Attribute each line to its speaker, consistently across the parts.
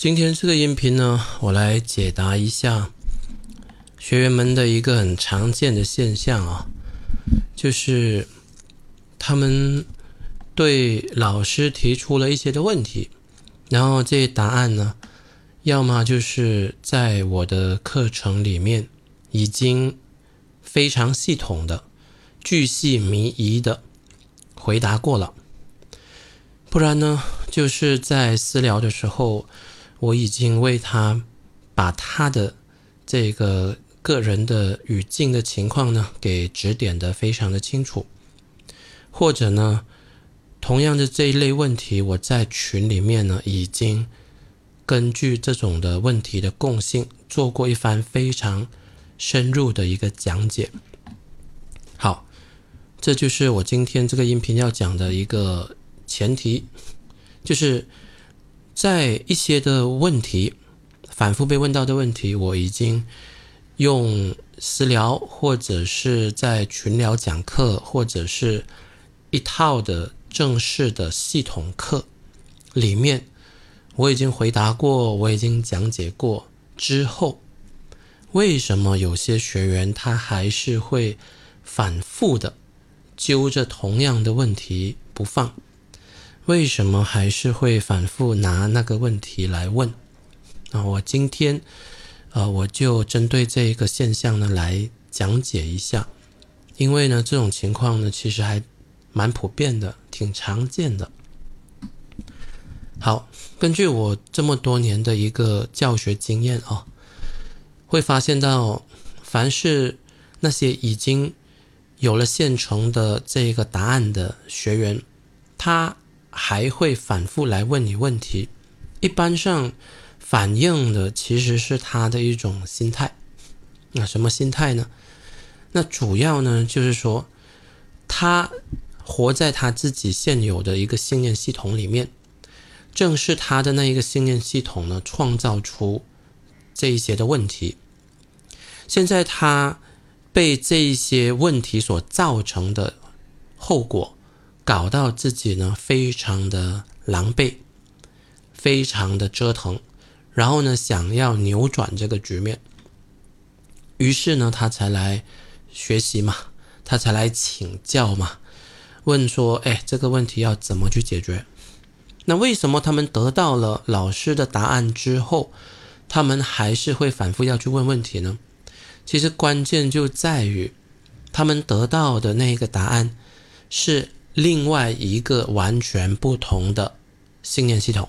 Speaker 1: 今天这个音频呢，我来解答一下学员们的一个很常见的现象啊，就是他们对老师提出了一些的问题，然后这些答案呢，要么就是在我的课程里面已经非常系统的、巨细靡遗的回答过了，不然呢，就是在私聊的时候。我已经为他把他的这个个人的语境的情况呢，给指点的非常的清楚，或者呢，同样的这一类问题，我在群里面呢，已经根据这种的问题的共性，做过一番非常深入的一个讲解。好，这就是我今天这个音频要讲的一个前提，就是。在一些的问题反复被问到的问题，我已经用私聊或者是在群聊讲课，或者是一套的正式的系统课里面，我已经回答过，我已经讲解过之后，为什么有些学员他还是会反复的揪着同样的问题不放？为什么还是会反复拿那个问题来问？那我今天，呃，我就针对这一个现象呢来讲解一下。因为呢，这种情况呢，其实还蛮普遍的，挺常见的。好，根据我这么多年的一个教学经验啊，会发现到，凡是那些已经有了现成的这一个答案的学员，他。还会反复来问你问题，一般上反映的其实是他的一种心态。那什么心态呢？那主要呢就是说，他活在他自己现有的一个信念系统里面，正是他的那一个信念系统呢，创造出这一些的问题。现在他被这一些问题所造成的后果。搞到自己呢，非常的狼狈，非常的折腾，然后呢，想要扭转这个局面，于是呢，他才来学习嘛，他才来请教嘛，问说，哎，这个问题要怎么去解决？那为什么他们得到了老师的答案之后，他们还是会反复要去问问题呢？其实关键就在于，他们得到的那一个答案是。另外一个完全不同的信念系统，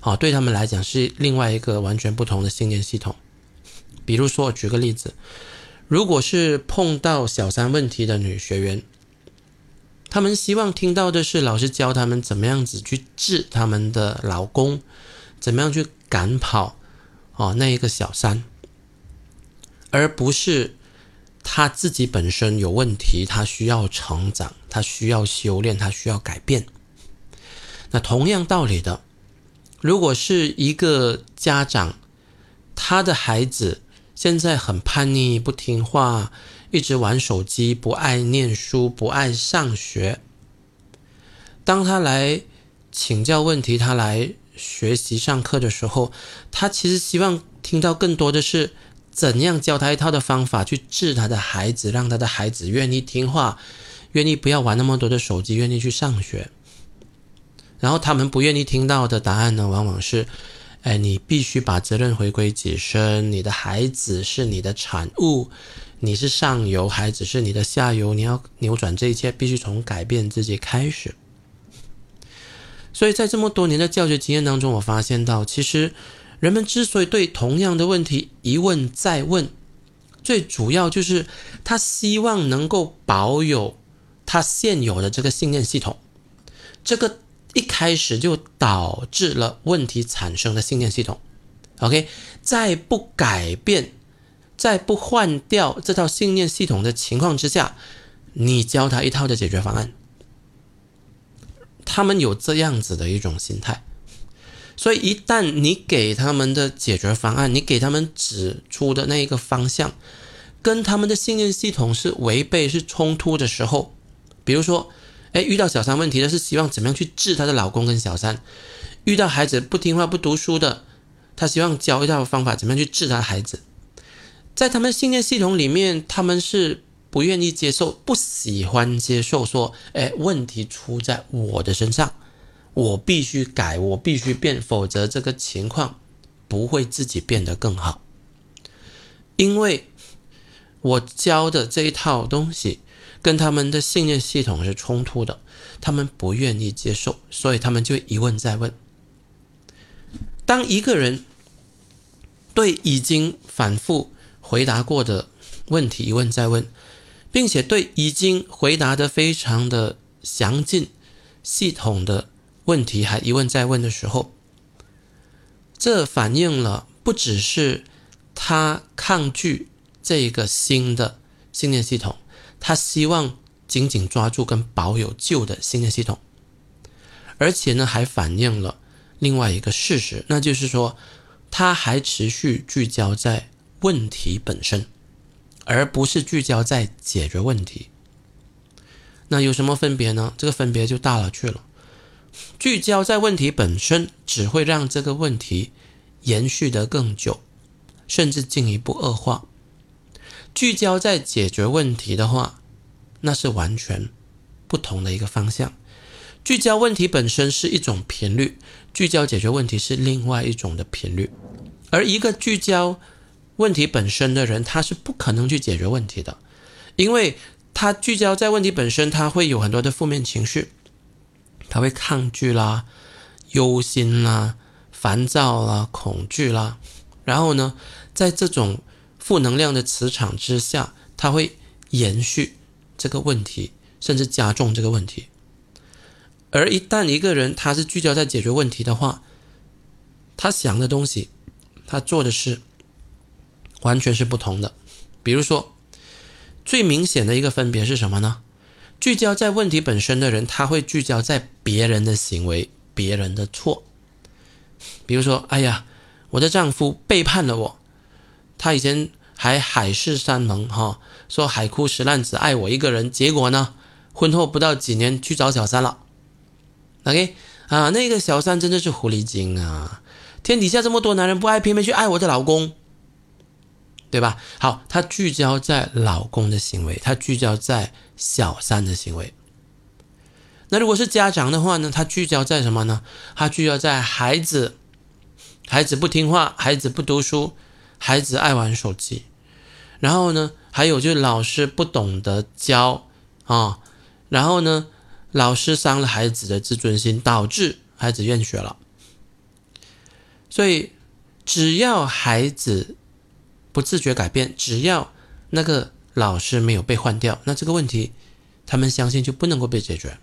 Speaker 1: 好，对他们来讲是另外一个完全不同的信念系统。比如说，举个例子，如果是碰到小三问题的女学员，他们希望听到的是老师教他们怎么样子去治他们的老公，怎么样去赶跑哦那一个小三，而不是。他自己本身有问题，他需要成长，他需要修炼，他需要改变。那同样道理的，如果是一个家长，他的孩子现在很叛逆、不听话，一直玩手机，不爱念书，不爱上学，当他来请教问题，他来学习上课的时候，他其实希望听到更多的是。怎样教他一套的方法去治他的孩子，让他的孩子愿意听话，愿意不要玩那么多的手机，愿意去上学。然后他们不愿意听到的答案呢，往往是：哎，你必须把责任回归己身，你的孩子是你的产物，你是上游，孩子是你的下游，你要扭转这一切，必须从改变自己开始。所以在这么多年的教学经验当中，我发现到其实。人们之所以对同样的问题一问再问，最主要就是他希望能够保有他现有的这个信念系统。这个一开始就导致了问题产生的信念系统。OK，在不改变、在不换掉这套信念系统的情况之下，你教他一套的解决方案，他们有这样子的一种心态。所以，一旦你给他们的解决方案，你给他们指出的那一个方向，跟他们的信念系统是违背、是冲突的时候，比如说，哎，遇到小三问题的是希望怎么样去治她的老公跟小三；遇到孩子不听话、不读书的，他希望教一套方法，怎么样去治他孩子。在他们信念系统里面，他们是不愿意接受、不喜欢接受说：“哎，问题出在我的身上，我必须改，我必须变，否则这个情况不会自己变得更好。”因为我教的这一套东西跟他们的信念系统是冲突的，他们不愿意接受，所以他们就一问再问。当一个人对已经反复回答过的问题一问再问，并且对已经回答的非常的详尽、系统的问题还一问再问的时候，这反映了不只是他抗拒这个新的信念系统，他希望紧紧抓住跟保有旧的信念系统，而且呢，还反映了另外一个事实，那就是说，他还持续聚焦在。问题本身，而不是聚焦在解决问题。那有什么分别呢？这个分别就大了去了。聚焦在问题本身，只会让这个问题延续得更久，甚至进一步恶化。聚焦在解决问题的话，那是完全不同的一个方向。聚焦问题本身是一种频率，聚焦解决问题是另外一种的频率。而一个聚焦。问题本身的人，他是不可能去解决问题的，因为他聚焦在问题本身，他会有很多的负面情绪，他会抗拒啦、忧心啦、烦躁啦、恐惧啦，然后呢，在这种负能量的磁场之下，他会延续这个问题，甚至加重这个问题。而一旦一个人他是聚焦在解决问题的话，他想的东西，他做的事。完全是不同的。比如说，最明显的一个分别是什么呢？聚焦在问题本身的人，他会聚焦在别人的行为、别人的错。比如说，哎呀，我的丈夫背叛了我，他以前还海誓山盟哈，说海枯石烂只爱我一个人，结果呢，婚后不到几年去找小三了。OK 啊，那个小三真的是狐狸精啊！天底下这么多男人不爱，偏偏去爱我的老公。对吧？好，他聚焦在老公的行为，他聚焦在小三的行为。那如果是家长的话呢？他聚焦在什么呢？他聚焦在孩子，孩子不听话，孩子不读书，孩子爱玩手机。然后呢，还有就是老师不懂得教啊，然后呢，老师伤了孩子的自尊心，导致孩子厌学了。所以，只要孩子。不自觉改变，只要那个老师没有被换掉，那这个问题，他们相信就不能够被解决。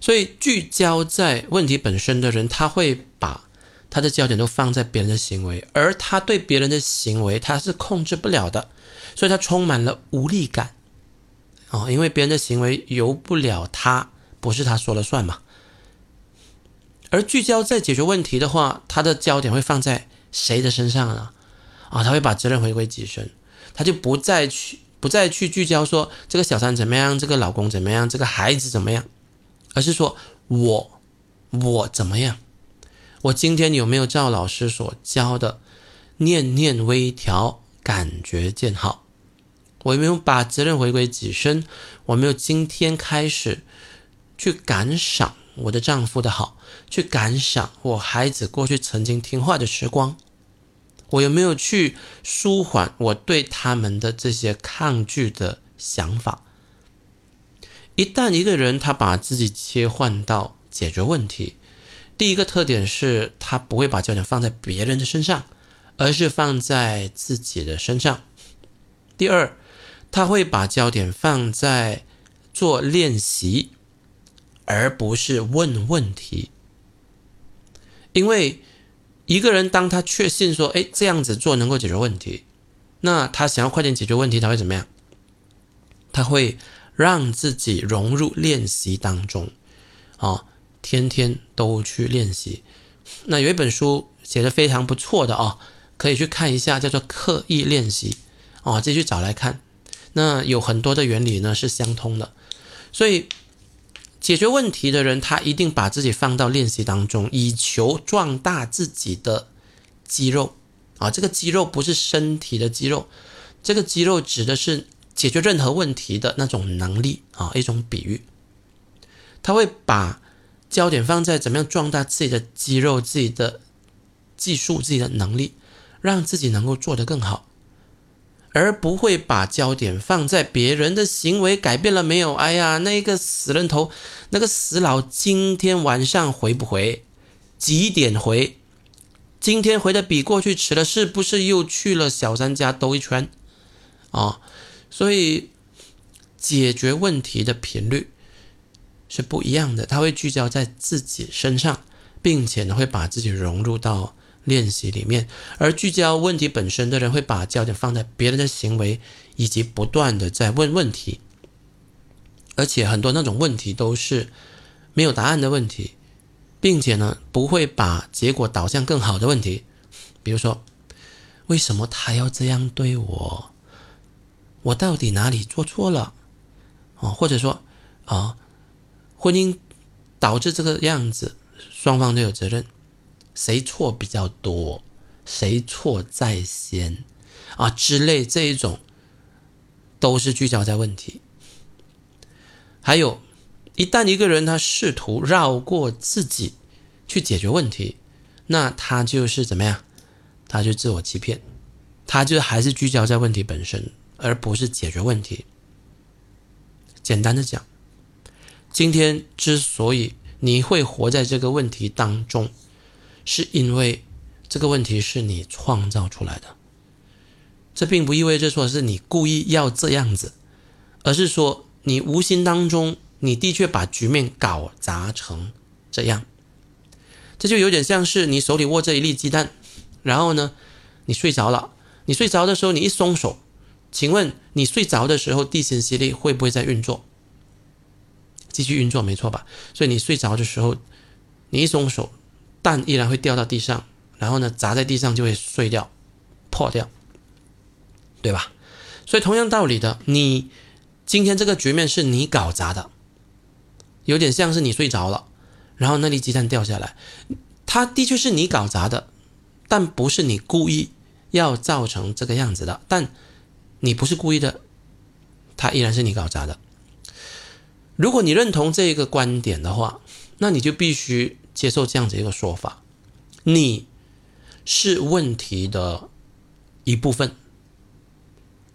Speaker 1: 所以聚焦在问题本身的人，他会把他的焦点都放在别人的行为，而他对别人的行为他是控制不了的，所以他充满了无力感。哦，因为别人的行为由不了他，不是他说了算嘛。而聚焦在解决问题的话，他的焦点会放在。谁的身上呢？啊，他会把责任回归己身，他就不再去不再去聚焦说这个小三怎么样，这个老公怎么样，这个孩子怎么样，而是说我我怎么样，我今天有没有照老师所教的念念微调，感觉见好？我有没有把责任回归己身？我没有今天开始去感赏。我的丈夫的好，去感想我孩子过去曾经听话的时光，我有没有去舒缓我对他们的这些抗拒的想法？一旦一个人他把自己切换到解决问题，第一个特点是他不会把焦点放在别人的身上，而是放在自己的身上。第二，他会把焦点放在做练习。而不是问问题，因为一个人当他确信说，哎，这样子做能够解决问题，那他想要快点解决问题，他会怎么样？他会让自己融入练习当中，啊，天天都去练习。那有一本书写的非常不错的啊，可以去看一下，叫做《刻意练习》哦，继续找来看。那有很多的原理呢是相通的，所以。解决问题的人，他一定把自己放到练习当中，以求壮大自己的肌肉啊。这个肌肉不是身体的肌肉，这个肌肉指的是解决任何问题的那种能力啊，一种比喻。他会把焦点放在怎么样壮大自己的肌肉、自己的技术、自己的能力，让自己能够做得更好。而不会把焦点放在别人的行为改变了没有？哎呀，那个死人头，那个死佬今天晚上回不回？几点回？今天回的比过去迟了，是不是又去了小三家兜一圈？啊，所以解决问题的频率是不一样的，他会聚焦在自己身上，并且呢会把自己融入到。练习里面，而聚焦问题本身的人会把焦点放在别人的行为，以及不断的在问问题，而且很多那种问题都是没有答案的问题，并且呢不会把结果导向更好的问题，比如说为什么他要这样对我？我到底哪里做错了？哦，或者说啊，婚姻导致这个样子，双方都有责任。谁错比较多，谁错在先啊之类这一种，都是聚焦在问题。还有，一旦一个人他试图绕过自己去解决问题，那他就是怎么样？他就自我欺骗，他就还是聚焦在问题本身，而不是解决问题。简单的讲，今天之所以你会活在这个问题当中。是因为这个问题是你创造出来的，这并不意味着说是你故意要这样子，而是说你无形当中你的确把局面搞砸成这样。这就有点像是你手里握着一粒鸡蛋，然后呢，你睡着了，你睡着的时候你一松手，请问你睡着的时候地心吸力会不会在运作？继续运作没错吧？所以你睡着的时候，你一松手。蛋依然会掉到地上，然后呢，砸在地上就会碎掉、破掉，对吧？所以同样道理的，你今天这个局面是你搞砸的，有点像是你睡着了，然后那粒鸡蛋掉下来，它的确是你搞砸的，但不是你故意要造成这个样子的。但你不是故意的，它依然是你搞砸的。如果你认同这个观点的话，那你就必须。接受这样子一个说法，你是问题的一部分，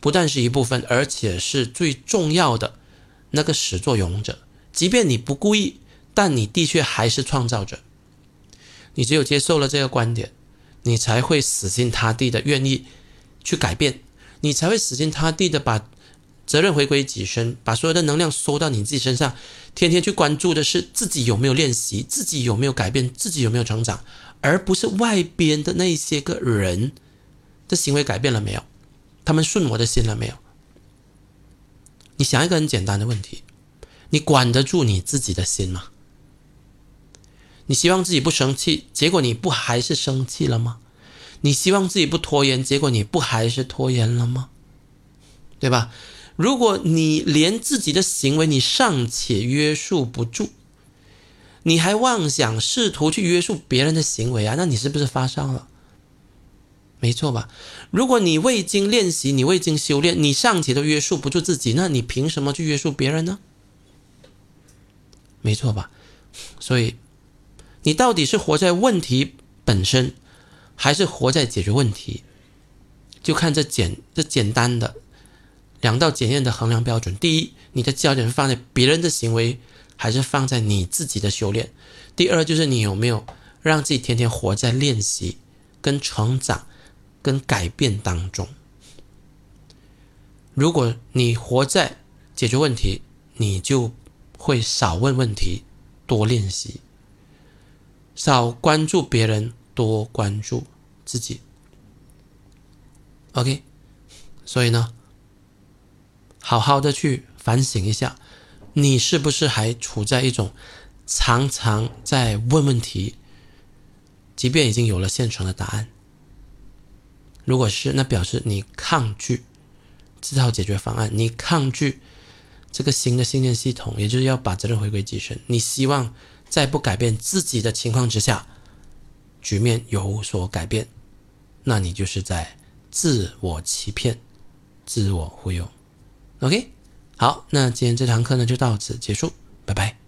Speaker 1: 不但是一部分，而且是最重要的那个始作俑者。即便你不故意，但你的确还是创造者。你只有接受了这个观点，你才会死心塌地的愿意去改变，你才会死心塌地的把。责任回归己身，把所有的能量收到你自己身上，天天去关注的是自己有没有练习，自己有没有改变，自己有没有成长，而不是外边的那些个人的行为改变了没有，他们顺我的心了没有？你想一个很简单的问题：你管得住你自己的心吗？你希望自己不生气，结果你不还是生气了吗？你希望自己不拖延，结果你不还是拖延了吗？对吧？如果你连自己的行为你尚且约束不住，你还妄想试图去约束别人的行为啊？那你是不是发烧了？没错吧？如果你未经练习，你未经修炼，你尚且都约束不住自己，那你凭什么去约束别人呢？没错吧？所以，你到底是活在问题本身，还是活在解决问题？就看这简这简单的。两道检验的衡量标准：第一，你的焦点放在别人的行为，还是放在你自己的修炼？第二，就是你有没有让自己天天活在练习、跟成长、跟改变当中？如果你活在解决问题，你就会少问问题，多练习；少关注别人，多关注自己。OK，所以呢？好好的去反省一下，你是不是还处在一种常常在问问题，即便已经有了现成的答案。如果是，那表示你抗拒这套解决方案，你抗拒这个新的信念系统，也就是要把责任回归自身。你希望在不改变自己的情况之下，局面有所改变，那你就是在自我欺骗、自我忽悠。ok 好那今天这堂课呢就到此结束拜拜。